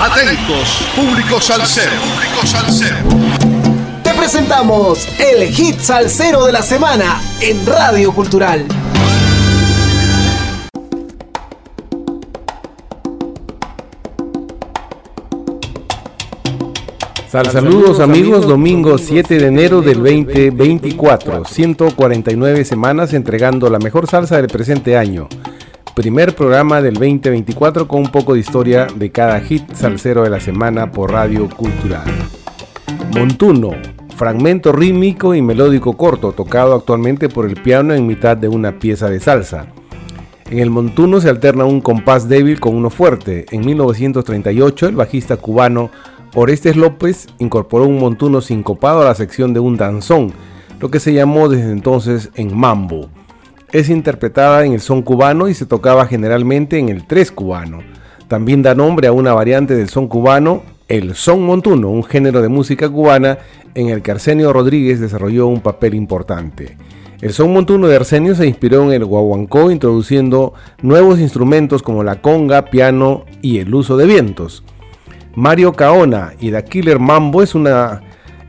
Atentos, público salsero. Público salsero. Te presentamos el hit salsero de la semana en Radio Cultural. saludos amigos, domingo 7 de enero del 2024, 149 semanas entregando la mejor salsa del presente año. Primer programa del 2024 con un poco de historia de cada hit salsero de la semana por Radio Cultural. Montuno, fragmento rítmico y melódico corto, tocado actualmente por el piano en mitad de una pieza de salsa. En el montuno se alterna un compás débil con uno fuerte. En 1938 el bajista cubano Orestes López incorporó un montuno sincopado a la sección de un danzón, lo que se llamó desde entonces en mambo. Es interpretada en el son cubano y se tocaba generalmente en el tres cubano. También da nombre a una variante del son cubano, el son montuno, un género de música cubana en el que Arsenio Rodríguez desarrolló un papel importante. El son montuno de Arsenio se inspiró en el guaguancó introduciendo nuevos instrumentos como la conga, piano y el uso de vientos. Mario Caona y The Killer Mambo es una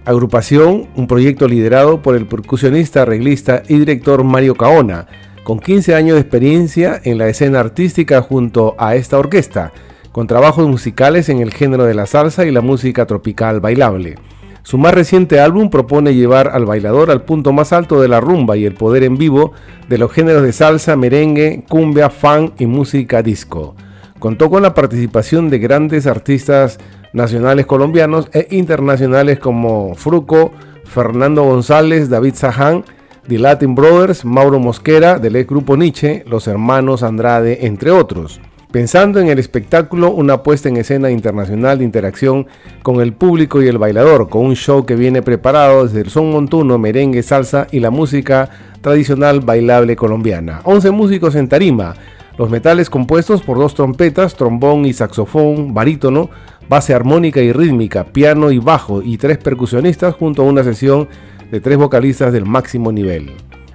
agrupación, un proyecto liderado por el percusionista, arreglista y director Mario Caona, con 15 años de experiencia en la escena artística junto a esta orquesta, con trabajos musicales en el género de la salsa y la música tropical bailable. Su más reciente álbum propone llevar al bailador al punto más alto de la rumba y el poder en vivo de los géneros de salsa, merengue, cumbia, funk y música disco. Contó con la participación de grandes artistas nacionales colombianos e internacionales como Fruco, Fernando González, David Saján, The Latin Brothers, Mauro Mosquera, del grupo Nietzsche, los hermanos Andrade, entre otros. Pensando en el espectáculo, una puesta en escena internacional de interacción con el público y el bailador, con un show que viene preparado desde el son montuno, merengue, salsa y la música tradicional bailable colombiana. 11 músicos en tarima, los metales compuestos por dos trompetas, trombón y saxofón, barítono, base armónica y rítmica, piano y bajo y tres percusionistas junto a una sesión de tres vocalistas del máximo nivel.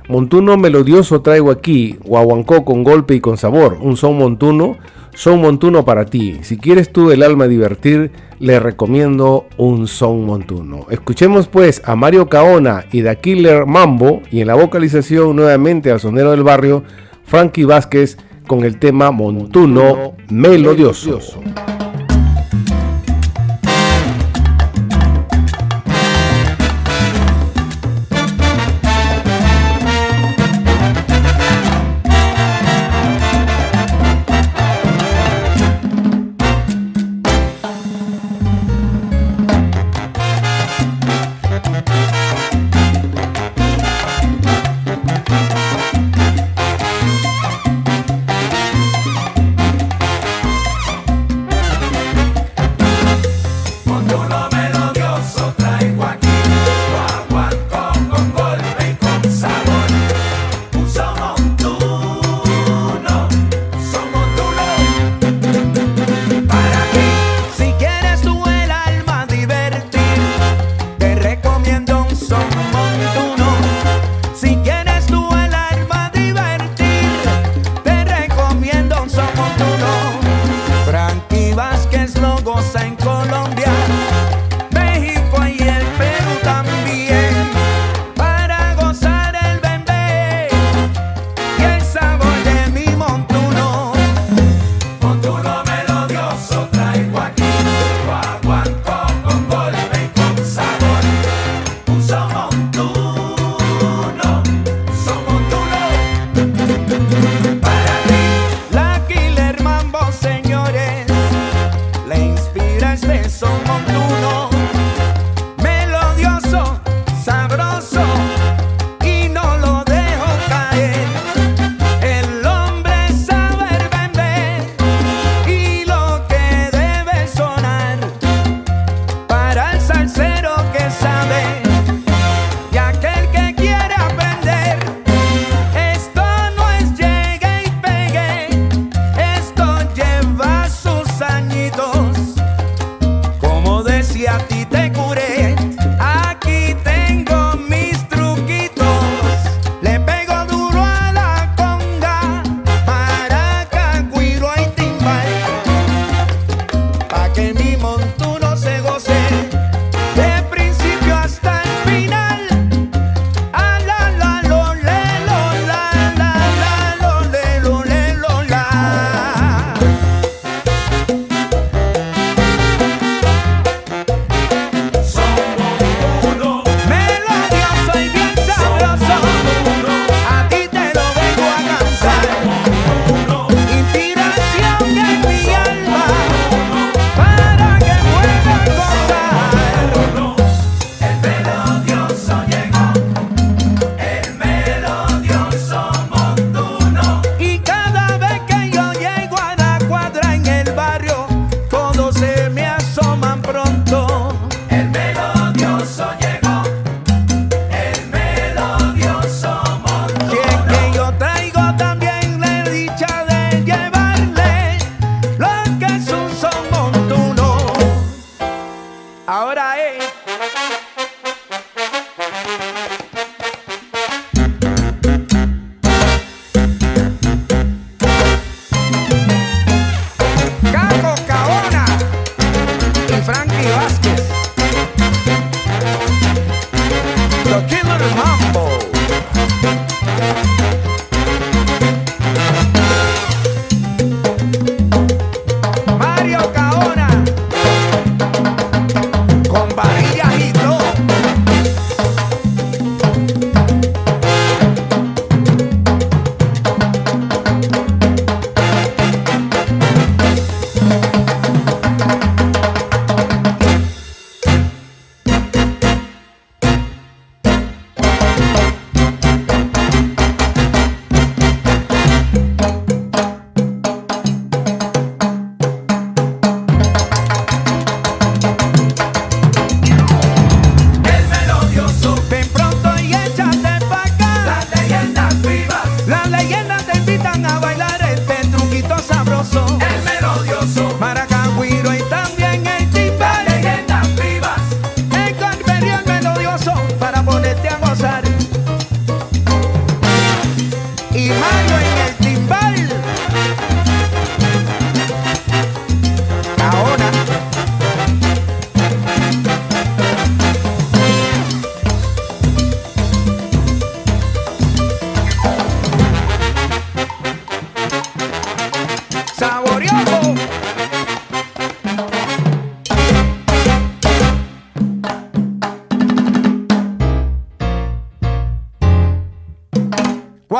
Montuno melodioso traigo aquí, guaguancó con golpe y con sabor, un son montuno, son montuno para ti. Si quieres tú el alma divertir, le recomiendo un son montuno. Escuchemos pues a Mario Caona y The Killer Mambo y en la vocalización nuevamente al sonero del barrio, Frankie Vázquez, con el tema Montuno Melodioso.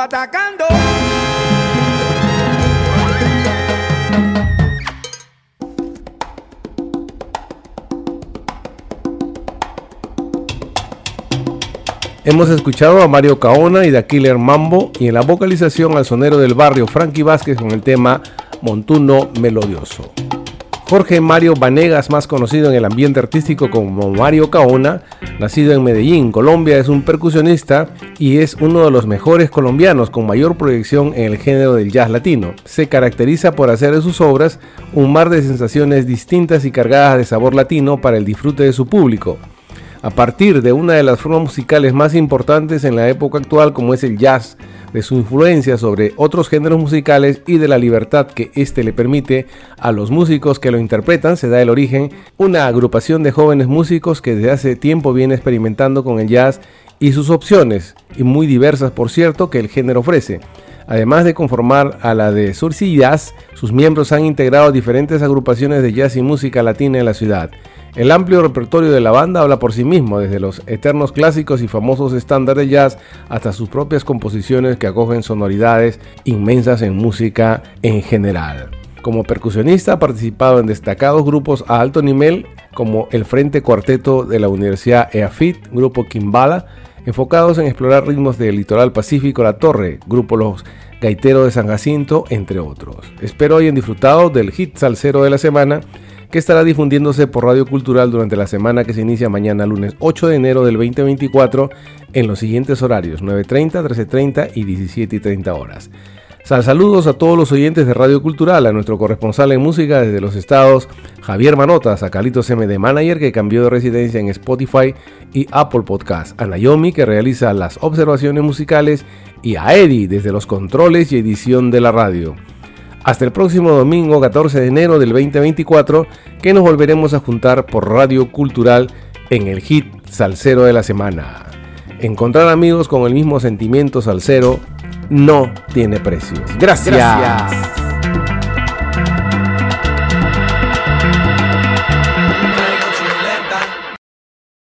Guatacando. Hemos escuchado a Mario Caona y The Killer Mambo y en la vocalización al sonero del barrio Frankie Vázquez con el tema Montuno Melodioso. Jorge Mario Vanegas, más conocido en el ambiente artístico como Mario Caona, nacido en Medellín, Colombia, es un percusionista y es uno de los mejores colombianos con mayor proyección en el género del jazz latino. Se caracteriza por hacer de sus obras un mar de sensaciones distintas y cargadas de sabor latino para el disfrute de su público a partir de una de las formas musicales más importantes en la época actual como es el jazz, de su influencia sobre otros géneros musicales y de la libertad que éste le permite a los músicos que lo interpretan, se da el origen una agrupación de jóvenes músicos que desde hace tiempo viene experimentando con el jazz y sus opciones, y muy diversas por cierto, que el género ofrece. Además de conformar a la de Sursi Jazz, sus miembros han integrado diferentes agrupaciones de jazz y música latina en la ciudad. El amplio repertorio de la banda habla por sí mismo, desde los eternos clásicos y famosos estándares de jazz hasta sus propias composiciones que acogen sonoridades inmensas en música en general. Como percusionista ha participado en destacados grupos a alto nivel como el Frente Cuarteto de la Universidad EAFIT, Grupo Kimbala, enfocados en explorar ritmos del litoral pacífico La Torre, Grupo Los Gaiteros de San Jacinto, entre otros. Espero hayan disfrutado del hit salsero de la semana que estará difundiéndose por Radio Cultural durante la semana que se inicia mañana lunes 8 de enero del 2024 en los siguientes horarios 9.30, 13.30 y 17.30 horas. Sal saludos a todos los oyentes de Radio Cultural, a nuestro corresponsal en música desde los estados, Javier Manotas, a Calitos MD Manager que cambió de residencia en Spotify y Apple Podcast, a Naomi que realiza las observaciones musicales y a Eddie desde los controles y edición de la radio. Hasta el próximo domingo 14 de enero del 2024 que nos volveremos a juntar por Radio Cultural en el hit Salsero de la semana. Encontrar amigos con el mismo sentimiento salsero no tiene precio. Gracias.